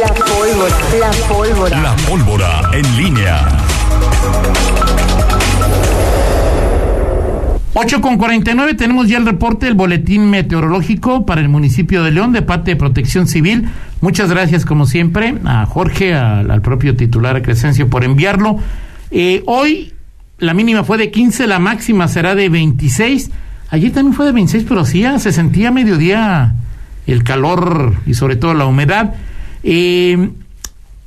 La pólvora. La pólvora. La pólvora en línea. 8 con 49 tenemos ya el reporte del boletín meteorológico para el municipio de León de parte de Protección Civil. Muchas gracias como siempre a Jorge, al, propio titular a Crescencio por enviarlo. Eh, hoy la mínima fue de 15, la máxima será de 26. Ayer también fue de 26, pero sí se sentía mediodía el calor y sobre todo la humedad. Eh,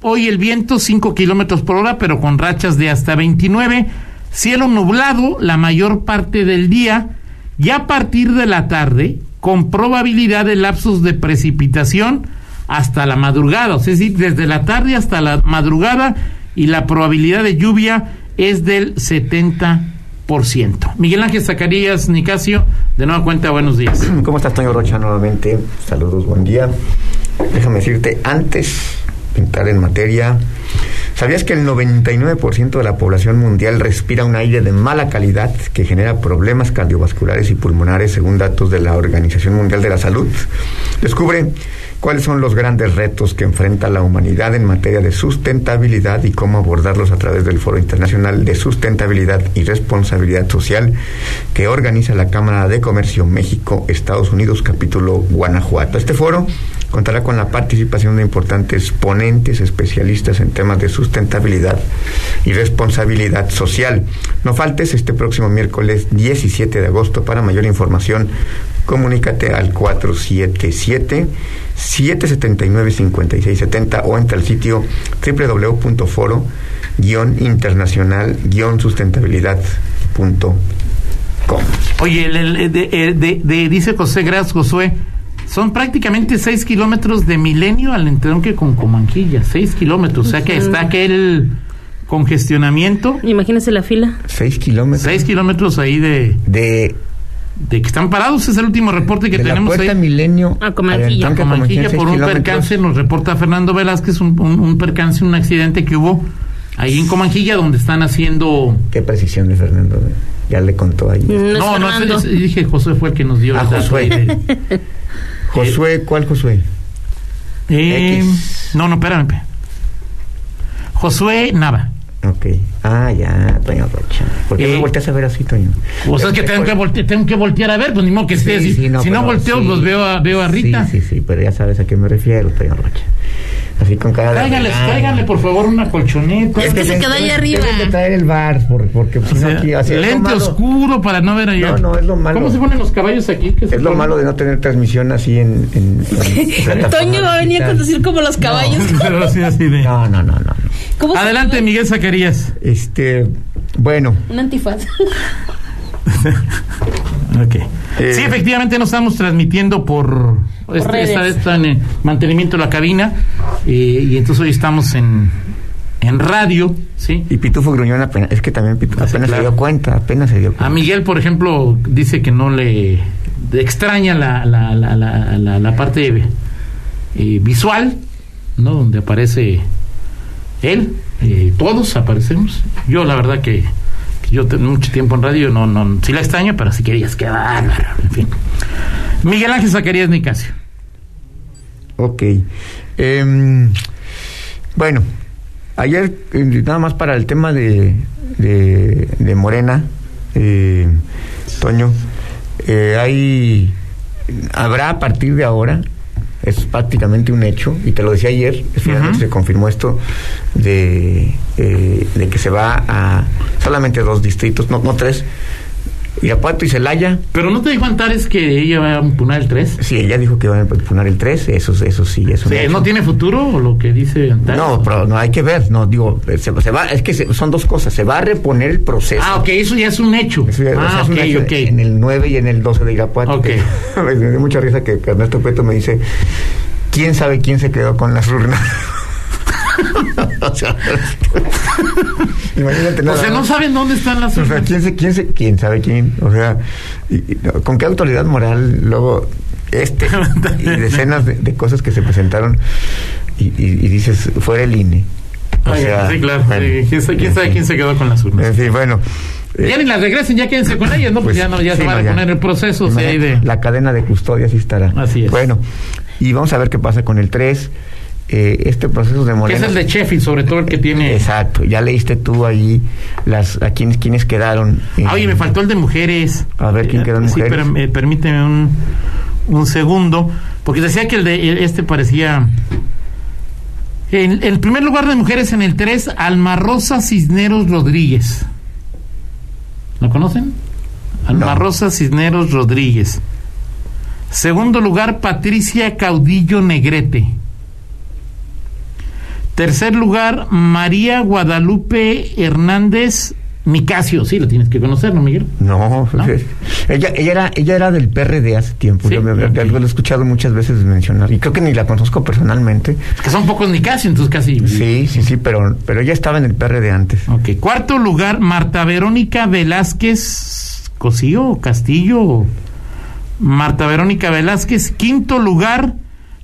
hoy el viento 5 kilómetros por hora, pero con rachas de hasta 29. Cielo nublado la mayor parte del día y a partir de la tarde con probabilidad de lapsos de precipitación hasta la madrugada, es decir, desde la tarde hasta la madrugada y la probabilidad de lluvia es del 70%. Miguel Ángel Zacarías Nicasio, de nueva cuenta, buenos días. ¿Cómo estás, Toño Rocha? Nuevamente, saludos, buen día. Déjame decirte, antes de entrar en materia, ¿sabías que el 99% de la población mundial respira un aire de mala calidad que genera problemas cardiovasculares y pulmonares según datos de la Organización Mundial de la Salud? Descubre cuáles son los grandes retos que enfrenta la humanidad en materia de sustentabilidad y cómo abordarlos a través del Foro Internacional de Sustentabilidad y Responsabilidad Social que organiza la Cámara de Comercio México-Estados Unidos, capítulo Guanajuato. Este foro contará con la participación de importantes ponentes especialistas en temas de sustentabilidad y responsabilidad social. No faltes este próximo miércoles 17 de agosto. Para mayor información, comunícate al 477 779 5670 o entra al sitio www.foro internacional sustentabilidad.com. Oye, de, de, de, dice José Gras Josué, son prácticamente 6 kilómetros de milenio al entronque con Comanquilla, 6 kilómetros, o sea que está aquel congestionamiento. Imagínese la fila. 6 kilómetros. 6 kilómetros ahí de... De de que están parados, es el último reporte que de tenemos la puerta ahí. Milenio a Comanquilla. A Comanquilla por un percance, nos reporta Fernando Velázquez, un, un, un, percance, un accidente que hubo ahí en Comanquilla donde están haciendo... Qué precisión de Fernando, ya le contó ahí. No, no, no es, dije José fue el que nos dio ah, el dato Josué. de- Josué, ¿cuál Josué? Eh, X. no, no, espérame. Josué Nava. Ok. Ah, ya, Toño Rocha. ¿Por qué Eh, me volteas a ver así, Toño? O sea, es que tengo que, volte- tengo que voltear a ver, pues ni modo que esté Sí, así. sí, no, si no volteo, sí. los veo a, veo a Rita. Sí, sí, sí, pero ya sabes a qué me refiero, Toño Rocha. Así con cara de... Tráigale, Ah, tráigale, por favor, una colchoneta. Es que se quedó ahí arriba. Deben de traer el bar, por- porque sea, no aquí... Así lente malo- oscuro para no ver allá. No, no, es lo malo. ¿Cómo se ponen los caballos aquí? ¿Qué se Es lo ponen? malo de no tener transmisión así en... en, en Toño va a venir a conducir como los caballos. Pero así, así de... No, no, no, no. no. ¿Cómo se Adelante? Miguel Zacarías. Este, bueno, Un antifaz. Eh, sí, efectivamente no estamos transmitiendo por, este, en el mantenimiento de la cabina eh, y entonces hoy estamos en, en radio, ¿sí? y Pitufo Gruñón apenas, es que también Pitufo Ah, sí, apenas claro. se dio cuenta, apenas se dio A. Miguel, por ejemplo, dice que no le extraña la, la, la, la, la- la parte eh, visual, ¿no? Donde aparece él, eh, todos aparecemos. Yo, la verdad que yo tengo mucho tiempo en radio, no, no, sí la extraño, pero si querías que bárbaro, en fin. Miguel Ángel Zacarías Nicasio. Ok. Em, bueno, ayer, eh, nada más para el tema de, de, de Morena, eh, Toño, eh, hay, habrá a partir de ahora, es prácticamente un hecho, y te lo decía ayer, finalmente se confirmó esto, de, eh, de que se va a solamente dos distritos, no, no tres, Irapuato y Celaya, Pero no te dijo Antares que ella va a impugnar el 3. Sí, ella dijo que va a poner el 3, eso, eso sí, eso ¿No tiene futuro o lo que dice Antares? No, pero no hay que ver, no, digo, se, se va, es que se- son dos cosas, se va a reponer el proceso. Ah, ok, eso ya es un hecho. Eso ya- o sea, ah, es un hecho ok. En el 9 y en el 12 de Irapuato. Ok. que- me dio mucha risa que, que Ernesto Peto me dice, ¿quién sabe quién se quedó con las urnas? o sea, imagínate O nada sea, no saben dónde están las O sea. ¿quién, se, quién, se, ¿quién sabe quién? O sea, y- y, no, ¿con qué autoridad moral luego este y decenas de, de cosas que se presentaron y, dices, fuera el INE? O Ay, sea, sí, claro. bueno, sí, ¿Quién, sabe, quién sabe quién se quedó con las urnas? En fin, bueno. eh, Ya ni las regresen, ya quédense con ellas, ¿no? Pues, ya no, ya sí, se van no, a poner el proceso, ahí Imagínate, de... La cadena de custodia sí estará. Así es. Bueno, y vamos a ver qué pasa con el 3. Eh, este proceso de Morena. es el de Sheffield, sobre todo el que tiene. Exacto, ya leíste tú ahí las a quienes quienes quedaron. eh, Ah, oye, me faltó el de mujeres. A ver, ¿quién quedó en Sí, mujeres? eh, permíteme un, un segundo, porque decía que el de el- este parecía... En el primer lugar de mujeres en el 3, Alma Rosa Cisneros Rodríguez. ¿La conocen? Alma No. Rosa Cisneros Rodríguez. Segundo lugar, Patricia Caudillo Negrete. Tercer lugar, María Guadalupe Hernández Nicasio. Sí, la tienes que conocer, ¿no, Miguel? No, ¿No? es- ella, ella era ella era del PRD hace tiempo. Sí, Yo me, ok. lo he escuchado muchas veces mencionar y creo que ni la conozco personalmente. Es que son pocos Nicasio, entonces casi. Sí, sí, sí, pero pero ella estaba en el PRD antes. Ok. Cuarto lugar, Marta Verónica Velázquez Cosío Castillo. Marta Verónica Velázquez. Quinto lugar,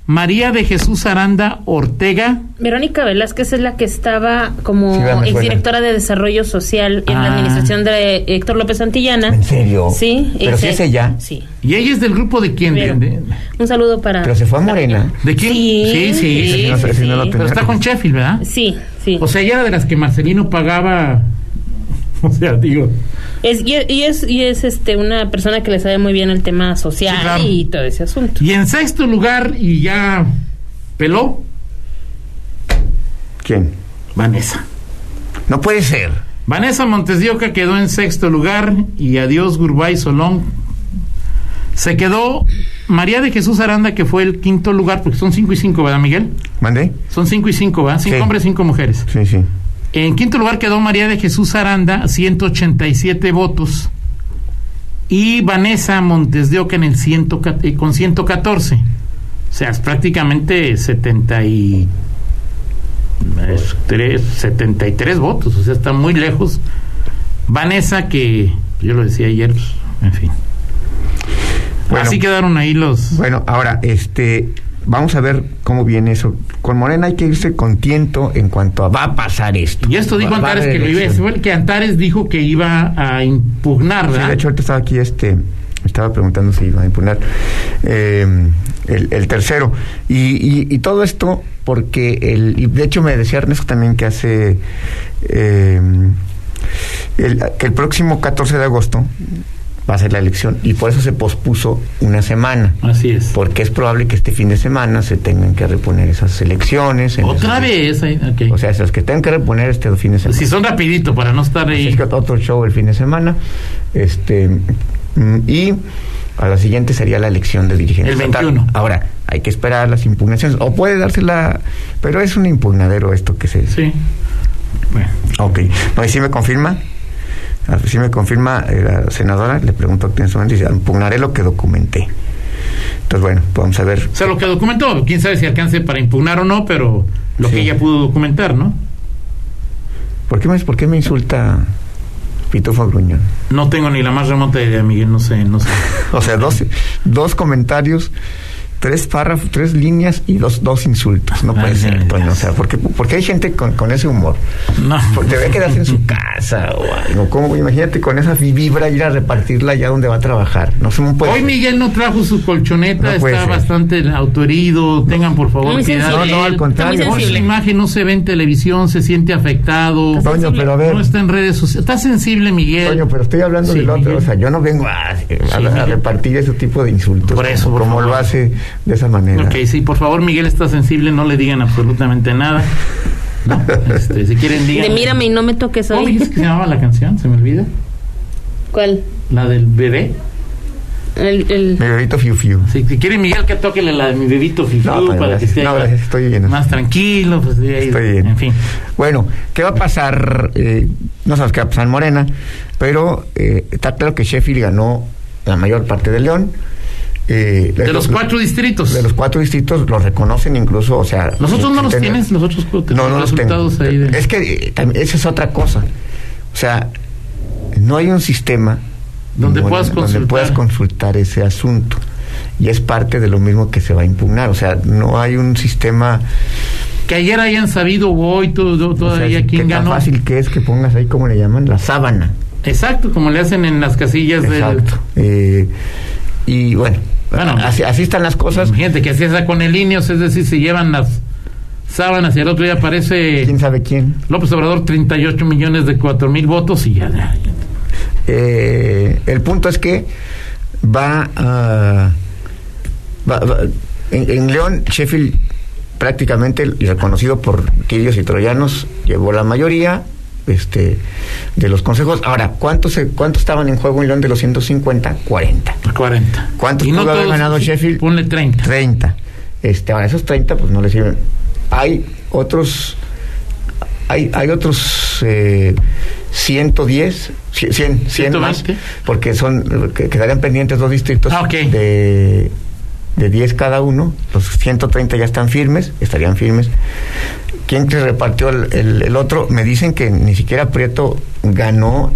María de Jesús Aranda Ortega. Verónica Velázquez es la que estaba como Sí, exdirectora de Desarrollo Social en Ah. la administración de Héctor López Santillana. ¿En serio? Sí. Pero sí ese- es ella. Sí. Y ella es del grupo de quién? De- Pero- de, Un saludo para... Pero se fue a Morena. ¿de quién? Sí, sí. sí, sí, sí. no sé, sí, si no lo sí. Pero está con Sheffield, ¿verdad? Sí, sí. O sea, ella era de las que Marcelino pagaba. O sea, digo. Es, y, y es, y es este una persona que le sabe muy bien el tema social Sí, claro. y todo ese asunto. Y en sexto lugar, y ya peló, ¿Quién? Vanessa. No puede ser. Vanessa Montes de Oca quedó en sexto lugar y adiós Gurbay Solón. Se quedó María de Jesús Aranda, que fue el quinto lugar, porque son cinco y cinco, ¿verdad, Miguel? ¿Mandé? Son cinco y cinco, ¿verdad? Cinco Sí. hombres, cinco mujeres. Sí, sí. En quinto lugar quedó María de Jesús Aranda, 187 votos. Y Vanessa Montes de Oca en el ciento, eh, con 114. O sea, es prácticamente 70 y, es tres- 73 votos. O sea, está muy lejos. Vanessa, que yo lo decía ayer, pues, en fin. Bueno. Así quedaron ahí los... Bueno, ahora, este, vamos a ver cómo viene eso. Con Morena hay que irse con tiento en cuanto a va a pasar esto. Y esto dijo Va- Antares que lo iba que Antares dijo que iba a impugnar, Sí, de hecho, ahorita estaba aquí, este, estaba preguntando si iba a impugnar eh, el, el tercero. Y, y, y todo esto porque, el, y de hecho me decía Ernesto también que hace, eh, el, que el próximo 14 de agosto va a ser la elección y por eso se pospuso una semana. Así es. Porque es probable que este fin de semana se tengan que reponer esas elecciones. en Otra vez, ahí, ok. O sea, esas que tengan que reponer este fin de semana. si son rapidito para no estar Así ahí. es que otro show el fin de semana. Este mm, y a la siguiente sería la elección de dirigentes. El estatal. 21. Ahora, hay que esperar las impugnaciones. O puede dársela, pero es un impugnadero esto que se. Sí. Bueno, Ok. No, y si me confirma. Si me confirma eh, la senadora, le pregunto en su momento y dice, impugnaré lo que documenté. Entonces, bueno, vamos a ver. o sea, lo que documentó, quién sabe si alcance para impugnar o no, pero lo Sí. que ella pudo documentar, ¿no? ¿Por qué me, por qué me insulta Pitufo Gruñón? No tengo ni la más remota idea, Miguel, no sé, no sé. O sea, dos, dos comentarios, tres párrafos, tres líneas y dos, dos insultos. No Ay, puede ser, Toño. ay. O sea, porque, porque hay gente con, con ese humor. No. Porque debe quedarse en su casa o algo. ¿Cómo? Imagínate con esa vibra ir a repartirla allá donde va a trabajar. No se me puede. Hoy ser. Miguel no trajo su colchoneta, No está ser. bastante autoherido. Tengan por favor sensible. No, no, al contrario. Hoy sensible. imagen no se ve en televisión, se siente afectado. Toño, pero a ver. No está en redes sociales. Está sensible, Miguel. Toño, pero estoy hablando Sí, del otro. Miguel. O sea, yo no vengo a, a- Sí, a Miguel. repartir ese tipo de insultos. Por eso, como, por como lo hace de esa manera. Ok, sí, por favor, Miguel está sensible, no le digan absolutamente nada. No, este, si quieren digan. De mírame y no me toques ¿Cómo hoy. dijiste que se llamaba la canción? Se me olvida. ¿Cuál? La del bebé. El, el- Mi bebito fiu fiu. Si, si quiere Miguel que toquele la de mi bebito Fifu No, Toño, para que esté No, gracias, estoy bien. más tranquilo, pues de ahí, Estoy bien. en fin. Bueno, ¿qué va a pasar? Eh, no sabemos qué va a pasar en Morena, pero eh, está claro que Sheffield ganó la mayor parte de León. Eh, De los cuatro distritos. De los cuatro distritos los reconocen incluso, o sea... Los otros no los tienes, los otros cuatro No, no los tengo. resultados ahí de- Es que eh, esa es otra cosa. O sea, no hay un sistema Donde puedas donde consultar. puedas consultar ese asunto. Y es parte de lo mismo que se va a impugnar. O sea, no hay un sistema... que ayer hayan sabido hoy todo, todo- o sea, todavía qué quién tan ganó. fácil que es que pongas ahí, como le llaman? La sábana. Exacto, como le hacen en las casillas del Exacto. Eh, y bueno, Bueno, así, así están las cosas. Imagínate que así está con el INEOS, es decir, se llevan las sábanas y el otro día aparece ¿Quién sabe quién? López Obrador 38 millones de 4 mil votos y ya, ya. Eh, el punto es que va a... va- va- en, en León, Sheffield prácticamente, reconocido por tirios y troyanos, llevó la mayoría este, de los consejos. Ahora, ¿cuántos, ¿cuántos estaban en juego en León de los 150? 40. 40. ¿Cuántos Y pudo haber ganado Sheffield? Ponle 30. 30. Este, ahora, esos 30 pues no le sirven. Hay otros, hay, hay otros eh, 110, 100, 100, 100 más, 120. porque son, que quedarían pendientes dos distritos Ah, ok. de, de 10 cada uno. Los 130 ya están firmes, estarían firmes. ¿Quién se repartió el, el- el otro? Me dicen que ni siquiera Prieto ganó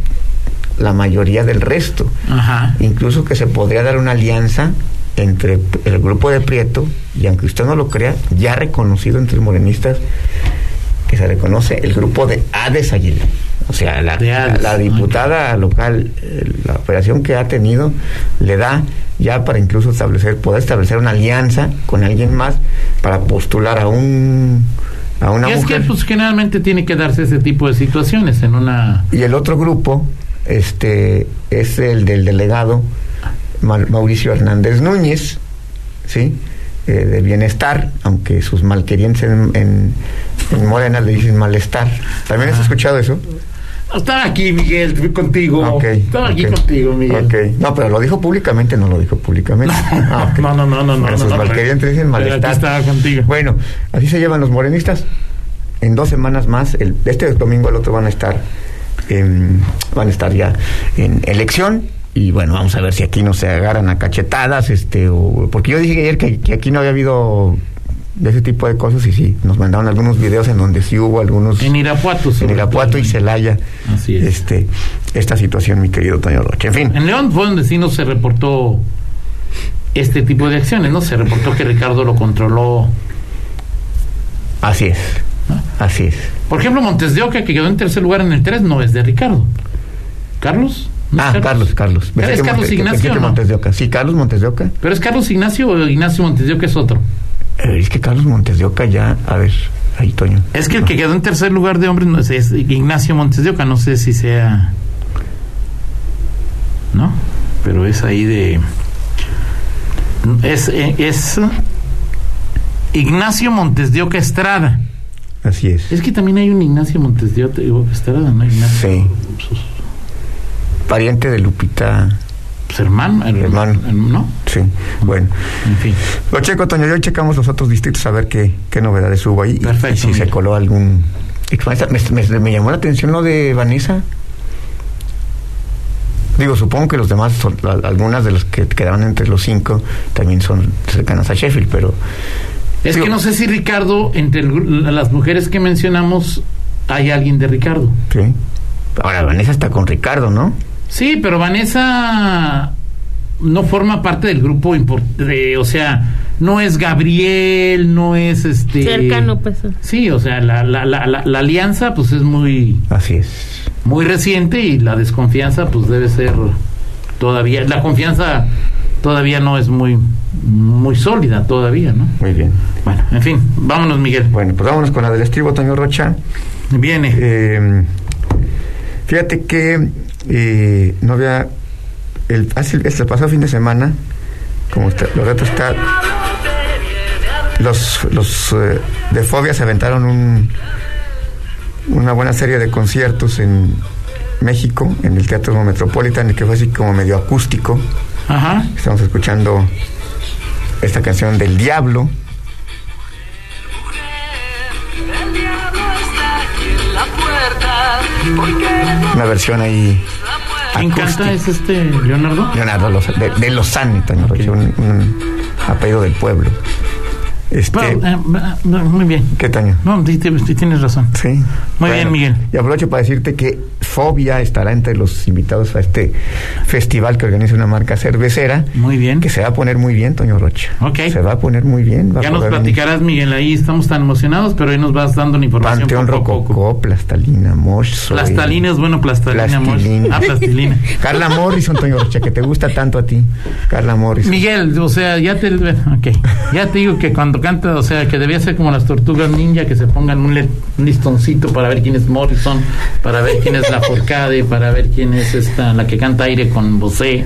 la mayoría del resto Ajá. incluso que se podría dar una alianza entre el grupo de Prieto y aunque usted no lo crea, ya reconocido entre morenistas, que se reconoce el grupo de Hades Aguilar. O sea, la, la diputada local, eh, la operación que ha tenido, le da ya para incluso establecer, poder establecer una alianza con alguien más para postular a un a una Y es mujer. que pues generalmente tiene que darse ese tipo de situaciones en una Y el otro grupo este, es el del delegado Ma- Mauricio Hernández Núñez, ¿sí? Eh, de bienestar, aunque sus malquerientes en, en, en Morena le dicen malestar. ¿También has escuchado eso? Estaba aquí, Miguel, contigo. Ok, Estaba aquí contigo, Miguel. ok. No, pero lo dijo públicamente, no lo dijo públicamente. Ah. No, no, no, no, no, Bueno, no, no, malestar. estaba contigo. Bueno, así se llevan los morenistas. En dos semanas más, el, este domingo, el otro van a estar, en- van a estar ya en elección. Y bueno, vamos a ver si aquí no se agarran a cachetadas, este, o, porque yo dije ayer que, que aquí no había habido de ese tipo de cosas y sí, nos mandaron algunos videos en donde sí hubo algunos En Irapuato. en Irapuato todo. y Celaya, Así es. este, esta situación, mi querido Toño Roche. En fin, En León fue donde sí no se reportó este tipo de acciones, ¿no? Se reportó que Ricardo lo controló. así es, así es. Por ejemplo, Montes de Oca, que quedó en tercer lugar en el 3, no es de Ricardo. ¿Carlos? ¿No es Ah, Carlos, Carlos. Pensé Es Carlos que- Ignacio, que ¿no? Montes de Oca. Sí, Carlos Montes de Oca. ¿Pero es Carlos Ignacio o Ignacio Montes de Oca es otro? Eh, es que Carlos Montes de Oca ya, a ver, ahí Toño. Es que el que quedó en tercer lugar de hombres no es, es Ignacio Montes de Oca, no sé si sea. ¿No? Pero es ahí de. Es, es Ignacio Montes de Oca Estrada. Así es. Es que también hay un Ignacio Montes de Oca Estrada, ¿no? Ignacio. Sí. Pariente de Lupita. Pues, hermano, her- Hermano. her- ¿no? Sí, bueno. En fin. Lo checo, Toño, y hoy checamos los otros distritos a ver qué, qué novedades hubo ahí. Perfecto, Y, si se coló algún... Me, me- me llamó la atención lo de Vanessa. Digo, supongo que los demás, son, algunas de las que quedaron entre los cinco, también son cercanas a Sheffield, pero... Es Digo- que no sé si Ricardo, entre las mujeres que mencionamos, hay alguien de Ricardo. Sí. Ahora, Vanessa está con Ricardo, ¿no? Sí, pero Vanessa no forma parte del grupo importante, o sea, no es Gabriel, no es este Cercano, pues. Sí, o sea, la, la, la, la, la alianza pues es muy Así es. muy reciente y la desconfianza pues debe ser todavía la confianza todavía no es muy muy sólida todavía, ¿no? Muy bien. Bueno, en fin, vámonos, Miguel. Bueno, pues vámonos con la del estribo, Toño Rocha. Viene. Eh, fíjate que eh, no había. El, hace, este pasado fin de semana, como está, los datos está. Los, los eh, de Fobia se aventaron un, una buena serie de conciertos en México, en el Teatro Metropolitan, que fue así como medio acústico. Ajá. Estamos escuchando esta canción del Diablo. Una versión ahí. ¿Quién canta es este Leonardo? Leonardo Lozano, de, de un, un apellido del pueblo. Este, Bueno, eh, muy bien. ¿Qué, Toño? No, tienes razón. Sí. Muy bien, Miguel. Y aprovecho para decirte que Fobia estará entre los invitados a este festival que organiza una marca cervecera. Muy bien. Que se va a poner muy bien, Toño Rocha. Ok. Se va a poner muy bien. va a Ya nos platicarás, Miguel, ahí estamos tan emocionados, pero ahí nos vas dando la información Panteón poco a poco. Rococó, Plastalina, Mosh. Plastalina es bueno, plastalina. Plastilina. Ah, plastilina. Carla Morrison, Toño Rocha, que te gusta tanto a ti. Carla Morrison. Miguel, o sea, ya te, ok, ya te digo que cuando cuando canta, o sea, que debía ser como las tortugas ninja, que se pongan un, le- un listoncito para ver quién es Morrison, para ver quién es la Forcade, para ver quién es esta, la que canta aire con Bosé.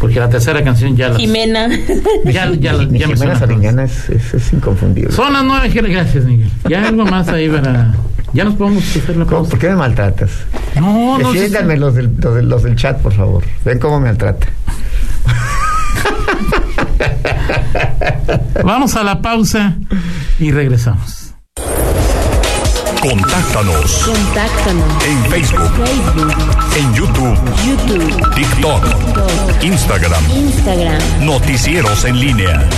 Porque la tercera canción ya la. Jimena. Ya, ya, ya, me suena. Es, es, es inconfundible. Son las nueve, gracias, Miguel. Ya algo más ahí para. Ya nos podemos hacer la pausa. ¿Por qué me maltratas? No, no, sí, Defiéndanme los del, los, del, los del chat, por favor. Ven cómo me maltrata. Vamos a la pausa y regresamos. Contáctanos Contáctanos. en Facebook, Facebook, en YouTube, YouTube, TikTok, TikTok, Instagram. Instagram. Noticieros en línea.